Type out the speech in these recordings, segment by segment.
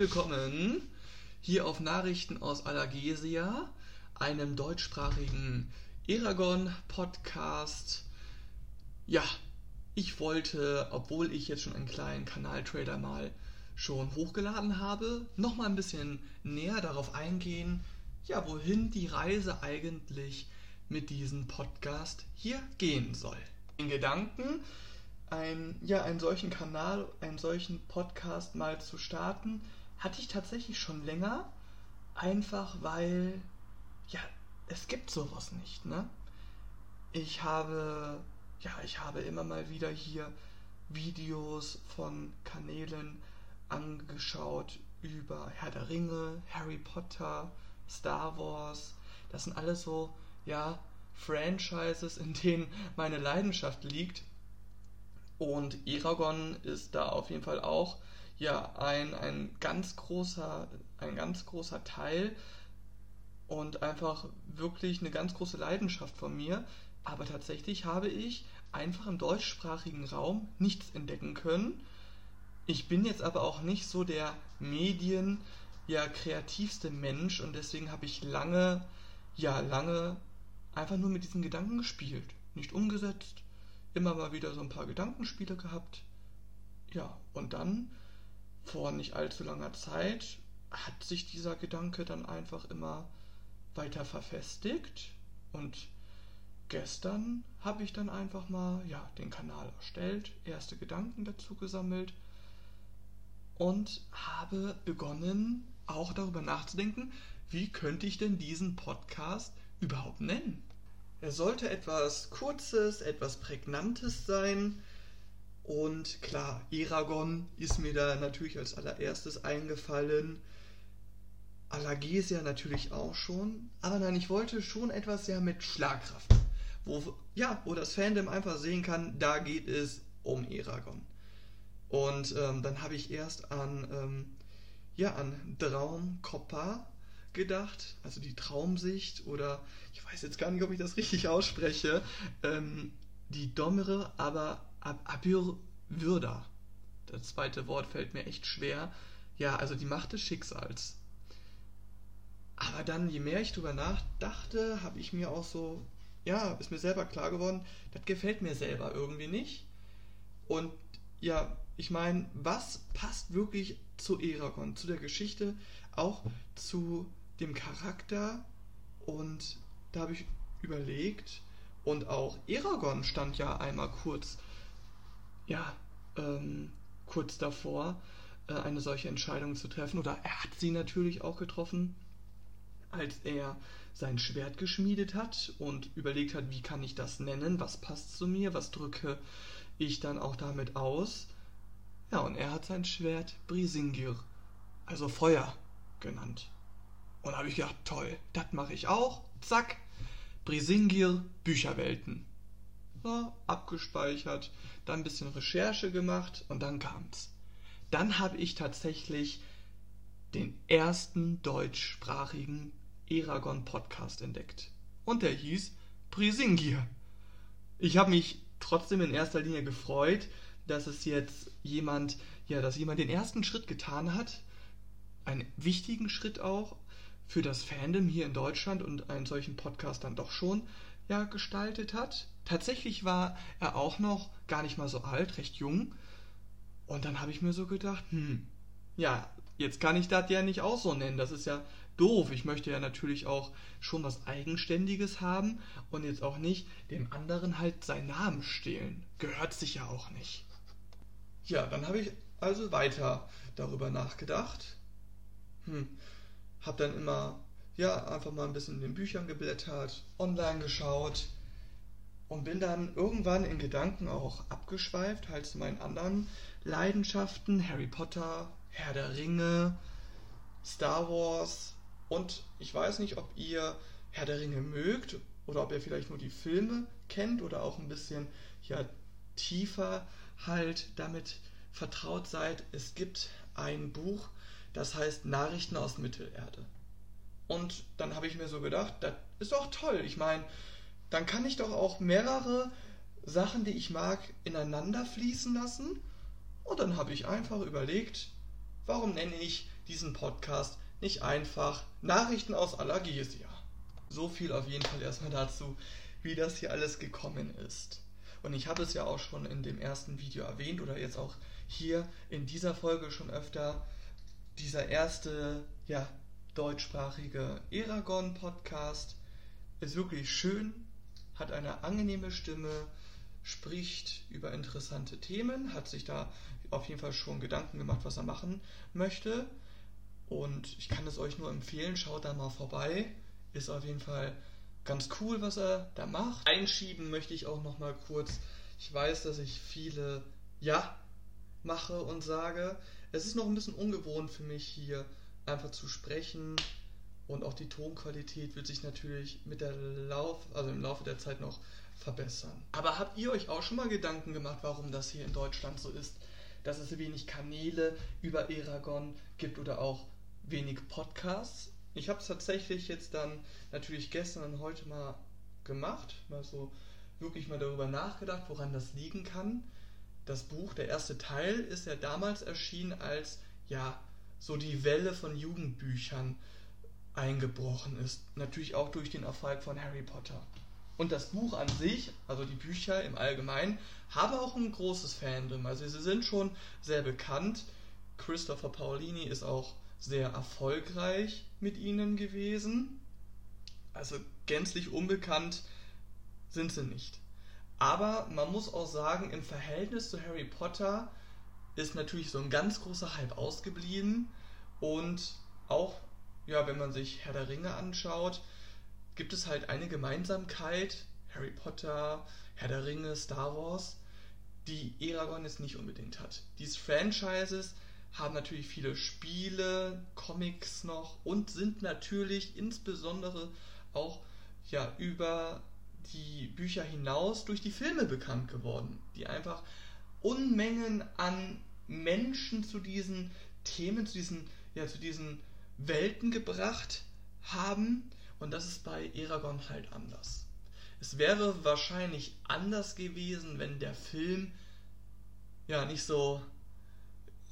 Willkommen hier auf Nachrichten aus Allergesia, einem deutschsprachigen Eragon-Podcast. Ja, ich wollte, obwohl ich jetzt schon einen kleinen Kanaltrailer mal schon hochgeladen habe, noch mal ein bisschen näher darauf eingehen, ja, wohin die Reise eigentlich mit diesem Podcast hier gehen soll. In Gedanken, ein, ja, einen solchen Kanal, einen solchen Podcast mal zu starten, hatte ich tatsächlich schon länger, einfach weil, ja, es gibt sowas nicht, ne? Ich habe, ja, ich habe immer mal wieder hier Videos von Kanälen angeschaut über Herr der Ringe, Harry Potter, Star Wars. Das sind alles so, ja, Franchises, in denen meine Leidenschaft liegt. Und Eragon ist da auf jeden Fall auch ja ein, ein ganz großer, ein ganz großer Teil und einfach wirklich eine ganz große Leidenschaft von mir. Aber tatsächlich habe ich einfach im deutschsprachigen Raum nichts entdecken können. Ich bin jetzt aber auch nicht so der Medien, ja, kreativste Mensch und deswegen habe ich lange, ja, lange einfach nur mit diesen Gedanken gespielt. Nicht umgesetzt, immer mal wieder so ein paar Gedankenspiele gehabt. Ja, und dann vor nicht allzu langer Zeit hat sich dieser Gedanke dann einfach immer weiter verfestigt und gestern habe ich dann einfach mal ja den Kanal erstellt, erste Gedanken dazu gesammelt und habe begonnen auch darüber nachzudenken, wie könnte ich denn diesen Podcast überhaupt nennen? Er sollte etwas Kurzes, etwas Prägnantes sein, und klar, Eragon ist mir da natürlich als allererstes eingefallen. Allergesia natürlich auch schon. Aber nein, ich wollte schon etwas ja mit Schlagkraft. Wo, ja, wo das Fandom einfach sehen kann, da geht es um Eragon. Und ähm, dann habe ich erst an, ähm, ja, an Traumkoppa gedacht, also die Traumsicht oder ich weiß jetzt gar nicht, ob ich das richtig ausspreche, ähm, die Dommere, aber Abürwürda. Das zweite Wort fällt mir echt schwer. Ja, also die Macht des Schicksals. Aber dann, je mehr ich drüber nachdachte, habe ich mir auch so, ja, ist mir selber klar geworden, das gefällt mir selber irgendwie nicht. Und ja, ich meine, was passt wirklich zu Eragon, zu der Geschichte, auch zu dem Charakter? Und da habe ich überlegt, und auch Eragon stand ja einmal kurz ja, ähm, kurz davor, äh, eine solche Entscheidung zu treffen. Oder er hat sie natürlich auch getroffen, als er sein Schwert geschmiedet hat und überlegt hat, wie kann ich das nennen, was passt zu mir, was drücke ich dann auch damit aus. Ja, und er hat sein Schwert Brisingir, also Feuer, genannt. Und da habe ich gedacht, toll, das mache ich auch. Zack, Brisingir Bücherwelten. So, abgespeichert, dann ein bisschen Recherche gemacht und dann kam's. Dann habe ich tatsächlich den ersten deutschsprachigen Eragon-Podcast entdeckt. Und der hieß Prisingir. Ich habe mich trotzdem in erster Linie gefreut, dass es jetzt jemand, ja, dass jemand den ersten Schritt getan hat, einen wichtigen Schritt auch für das Fandom hier in Deutschland und einen solchen Podcast dann doch schon ja gestaltet hat. Tatsächlich war er auch noch gar nicht mal so alt, recht jung. Und dann habe ich mir so gedacht, hm, ja, jetzt kann ich das ja nicht auch so nennen. Das ist ja doof. Ich möchte ja natürlich auch schon was Eigenständiges haben und jetzt auch nicht dem anderen halt seinen Namen stehlen. Gehört sich ja auch nicht. Ja, dann habe ich also weiter darüber nachgedacht. Hm, hab dann immer ja, einfach mal ein bisschen in den Büchern geblättert, online geschaut und bin dann irgendwann in Gedanken auch abgeschweift, halt zu meinen anderen Leidenschaften, Harry Potter, Herr der Ringe, Star Wars und ich weiß nicht, ob ihr Herr der Ringe mögt oder ob ihr vielleicht nur die Filme kennt oder auch ein bisschen ja, tiefer halt damit vertraut seid. Es gibt ein Buch, das heißt Nachrichten aus Mittelerde. Und dann habe ich mir so gedacht, das ist doch toll. Ich meine, dann kann ich doch auch mehrere Sachen, die ich mag, ineinander fließen lassen. Und dann habe ich einfach überlegt, warum nenne ich diesen Podcast nicht einfach Nachrichten aus Allergesia. So viel auf jeden Fall erstmal dazu, wie das hier alles gekommen ist. Und ich habe es ja auch schon in dem ersten Video erwähnt oder jetzt auch hier in dieser Folge schon öfter. Dieser erste, ja, deutschsprachige Eragon-Podcast ist wirklich schön, hat eine angenehme Stimme, spricht über interessante Themen, hat sich da auf jeden Fall schon Gedanken gemacht, was er machen möchte. Und ich kann es euch nur empfehlen, schaut da mal vorbei. Ist auf jeden Fall ganz cool, was er da macht. Einschieben möchte ich auch noch mal kurz. Ich weiß, dass ich viele Ja mache und sage. Es ist noch ein bisschen ungewohnt für mich hier einfach zu sprechen und auch die Tonqualität wird sich natürlich mit der Lauf, also im Laufe der Zeit noch verbessern. Aber habt ihr euch auch schon mal Gedanken gemacht, warum das hier in Deutschland so ist, dass es wenig Kanäle über Eragon gibt oder auch wenig Podcasts? Ich habe es tatsächlich jetzt dann natürlich gestern und heute mal gemacht, mal so wirklich mal darüber nachgedacht, woran das liegen kann. Das Buch, der erste Teil, ist ja damals erschienen, als ja so die Welle von Jugendbüchern eingebrochen ist. Natürlich auch durch den Erfolg von Harry Potter. Und das Buch an sich, also die Bücher im Allgemeinen, haben auch ein großes Fandom. Also sie sind schon sehr bekannt. Christopher Paolini ist auch sehr erfolgreich mit ihnen gewesen. Also gänzlich unbekannt sind sie nicht. Aber man muss auch sagen, im Verhältnis zu Harry Potter ist natürlich so ein ganz großer Hype ausgeblieben. Und auch, ja, wenn man sich Herr der Ringe anschaut, gibt es halt eine Gemeinsamkeit. Harry Potter, Herr der Ringe, Star Wars, die Eragon jetzt nicht unbedingt hat. Diese Franchises haben natürlich viele Spiele, Comics noch und sind natürlich insbesondere auch ja, über die Bücher hinaus durch die Filme bekannt geworden, die einfach Unmengen an Menschen zu diesen Themen, zu diesen, ja, zu diesen Welten gebracht haben. Und das ist bei Eragon halt anders. Es wäre wahrscheinlich anders gewesen, wenn der Film ja nicht so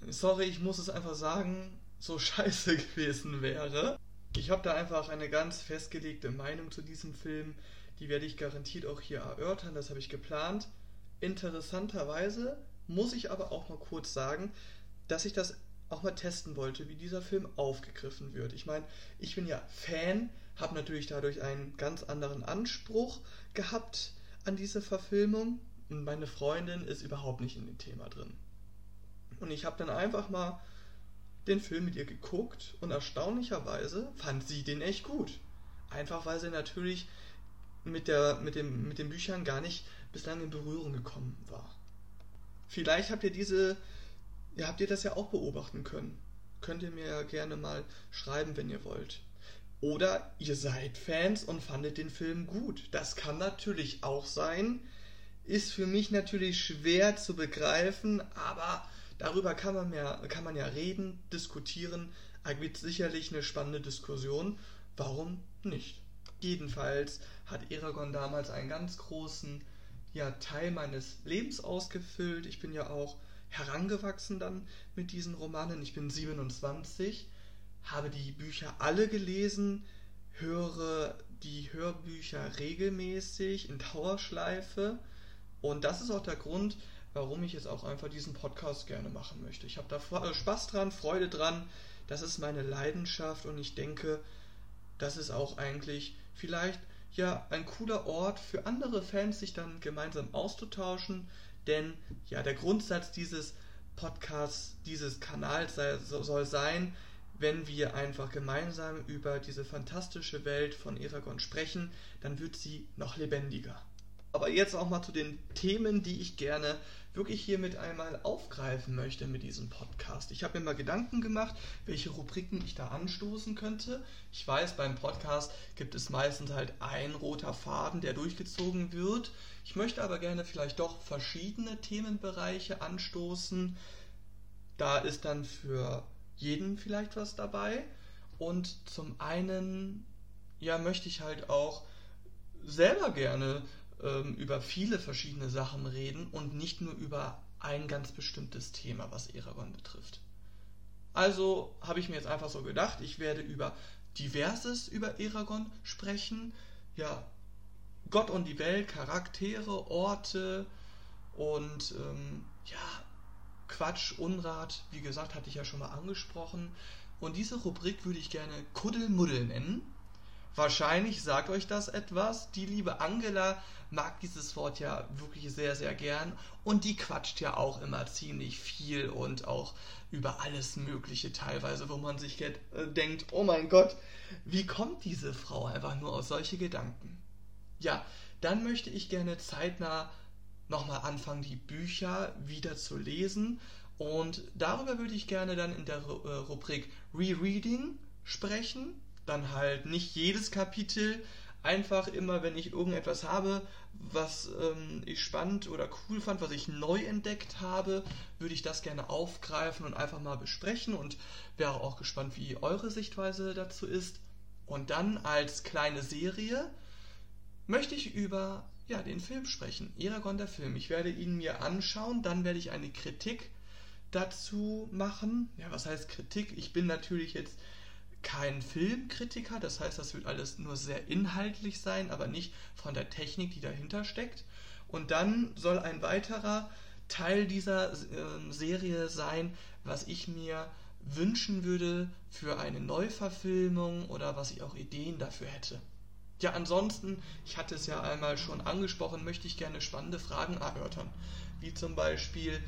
sorry, ich muss es einfach sagen, so scheiße gewesen wäre. Ich habe da einfach eine ganz festgelegte Meinung zu diesem Film. Die werde ich garantiert auch hier erörtern, das habe ich geplant. Interessanterweise muss ich aber auch mal kurz sagen, dass ich das auch mal testen wollte, wie dieser Film aufgegriffen wird. Ich meine, ich bin ja Fan, habe natürlich dadurch einen ganz anderen Anspruch gehabt an diese Verfilmung und meine Freundin ist überhaupt nicht in dem Thema drin. Und ich habe dann einfach mal den Film mit ihr geguckt und erstaunlicherweise fand sie den echt gut. Einfach weil sie natürlich mit, der, mit, dem, mit den Büchern gar nicht bislang in Berührung gekommen war. Vielleicht habt ihr diese, ja, habt ihr das ja auch beobachten können. Könnt ihr mir ja gerne mal schreiben, wenn ihr wollt. Oder ihr seid Fans und fandet den Film gut. Das kann natürlich auch sein. Ist für mich natürlich schwer zu begreifen, aber Darüber kann man, ja, kann man ja reden, diskutieren, ergibt sicherlich eine spannende Diskussion. Warum nicht? Jedenfalls hat Eragon damals einen ganz großen ja, Teil meines Lebens ausgefüllt. Ich bin ja auch herangewachsen dann mit diesen Romanen. Ich bin 27, habe die Bücher alle gelesen, höre die Hörbücher regelmäßig in Dauerschleife. Und das ist auch der Grund, warum ich jetzt auch einfach diesen Podcast gerne machen möchte. Ich habe da äh, Spaß dran, Freude dran. Das ist meine Leidenschaft und ich denke, das ist auch eigentlich vielleicht ja ein cooler Ort für andere Fans, sich dann gemeinsam auszutauschen. Denn ja, der Grundsatz dieses Podcasts, dieses Kanals soll sein, wenn wir einfach gemeinsam über diese fantastische Welt von Eragon sprechen, dann wird sie noch lebendiger. Aber jetzt auch mal zu den Themen, die ich gerne wirklich hiermit einmal aufgreifen möchte mit diesem Podcast. Ich habe mir mal Gedanken gemacht, welche Rubriken ich da anstoßen könnte. Ich weiß, beim Podcast gibt es meistens halt ein roter Faden, der durchgezogen wird. Ich möchte aber gerne vielleicht doch verschiedene Themenbereiche anstoßen. Da ist dann für jeden vielleicht was dabei. Und zum einen, ja, möchte ich halt auch selber gerne ähm, über viele verschiedene Sachen reden und nicht nur über ein ganz bestimmtes Thema, was Eragon betrifft. Also habe ich mir jetzt einfach so gedacht, ich werde über diverses über Eragon sprechen. Ja, Gott und die Welt, Charaktere, Orte und ähm, ja, Quatsch, Unrat, wie gesagt, hatte ich ja schon mal angesprochen. Und diese Rubrik würde ich gerne Kuddelmuddel nennen. Wahrscheinlich sagt euch das etwas. Die liebe Angela mag dieses Wort ja wirklich sehr, sehr gern. Und die quatscht ja auch immer ziemlich viel und auch über alles Mögliche teilweise, wo man sich äh, denkt, oh mein Gott, wie kommt diese Frau einfach nur aus solche Gedanken? Ja, dann möchte ich gerne zeitnah nochmal anfangen, die Bücher wieder zu lesen. Und darüber würde ich gerne dann in der äh, Rubrik Rereading sprechen. Dann halt nicht jedes Kapitel, einfach immer, wenn ich irgendetwas habe, was ähm, ich spannend oder cool fand, was ich neu entdeckt habe, würde ich das gerne aufgreifen und einfach mal besprechen und wäre auch gespannt, wie eure Sichtweise dazu ist. Und dann als kleine Serie möchte ich über ja, den Film sprechen. Eragon der Film. Ich werde ihn mir anschauen, dann werde ich eine Kritik dazu machen. Ja, was heißt Kritik? Ich bin natürlich jetzt kein Filmkritiker, das heißt, das wird alles nur sehr inhaltlich sein, aber nicht von der Technik, die dahinter steckt. Und dann soll ein weiterer Teil dieser äh, Serie sein, was ich mir wünschen würde für eine Neuverfilmung oder was ich auch Ideen dafür hätte. Ja, ansonsten, ich hatte es ja einmal schon angesprochen, möchte ich gerne spannende Fragen erörtern. Wie zum Beispiel,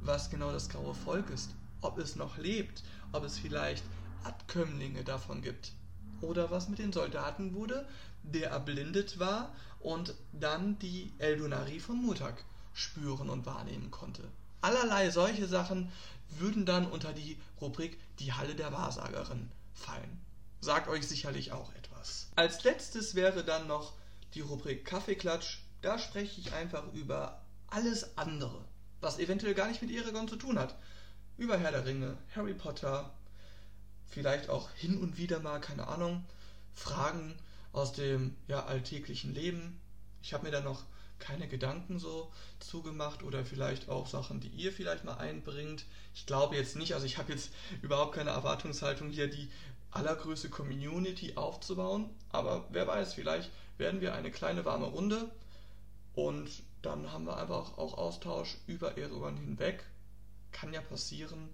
was genau das graue Volk ist, ob es noch lebt, ob es vielleicht Abkömmlinge davon gibt. Oder was mit den Soldaten wurde, der erblindet war und dann die Eldonari von Mutak spüren und wahrnehmen konnte. Allerlei solche Sachen würden dann unter die Rubrik die Halle der Wahrsagerin fallen. Sagt euch sicherlich auch etwas. Als letztes wäre dann noch die Rubrik Kaffeeklatsch. Da spreche ich einfach über alles andere, was eventuell gar nicht mit Eragon zu tun hat. Über Herr der Ringe, Harry Potter, vielleicht auch hin und wieder mal, keine Ahnung, Fragen aus dem ja, alltäglichen Leben. Ich habe mir da noch keine Gedanken so zugemacht oder vielleicht auch Sachen, die ihr vielleicht mal einbringt. Ich glaube jetzt nicht, also ich habe jetzt überhaupt keine Erwartungshaltung hier, die allergrößte Community aufzubauen. Aber wer weiß, vielleicht werden wir eine kleine warme Runde und dann haben wir einfach auch Austausch über Eragon hinweg. Kann ja passieren.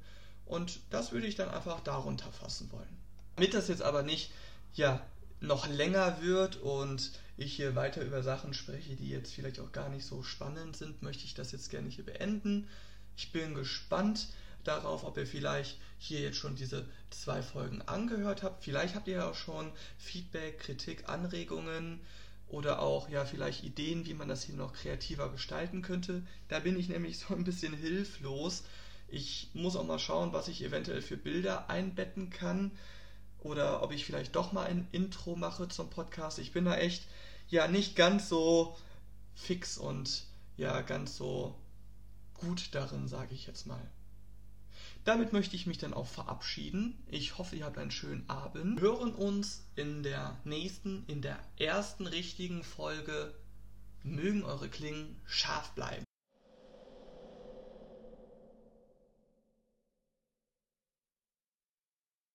Und das würde ich dann einfach darunter fassen wollen. Damit das jetzt aber nicht ja, noch länger wird und ich hier weiter über Sachen spreche, die jetzt vielleicht auch gar nicht so spannend sind, möchte ich das jetzt gerne hier beenden. Ich bin gespannt, darauf, ob ihr vielleicht hier jetzt schon diese zwei Folgen angehört habt. Vielleicht habt ihr ja auch schon Feedback, Kritik, Anregungen oder auch ja vielleicht Ideen, wie man das hier noch kreativer gestalten könnte. Da bin ich nämlich so ein bisschen hilflos. Ich muss auch mal schauen, was ich eventuell für Bilder einbetten kann oder ob ich vielleicht doch mal ein Intro mache zum Podcast. Ich bin da echt ja nicht ganz so fix und ja ganz so gut darin, sage ich jetzt mal. Damit möchte ich mich dann auch verabschieden. Ich hoffe, ihr habt einen schönen Abend. Wir hören uns in der nächsten, in der ersten richtigen Folge. Mögen eure Klingen scharf bleiben.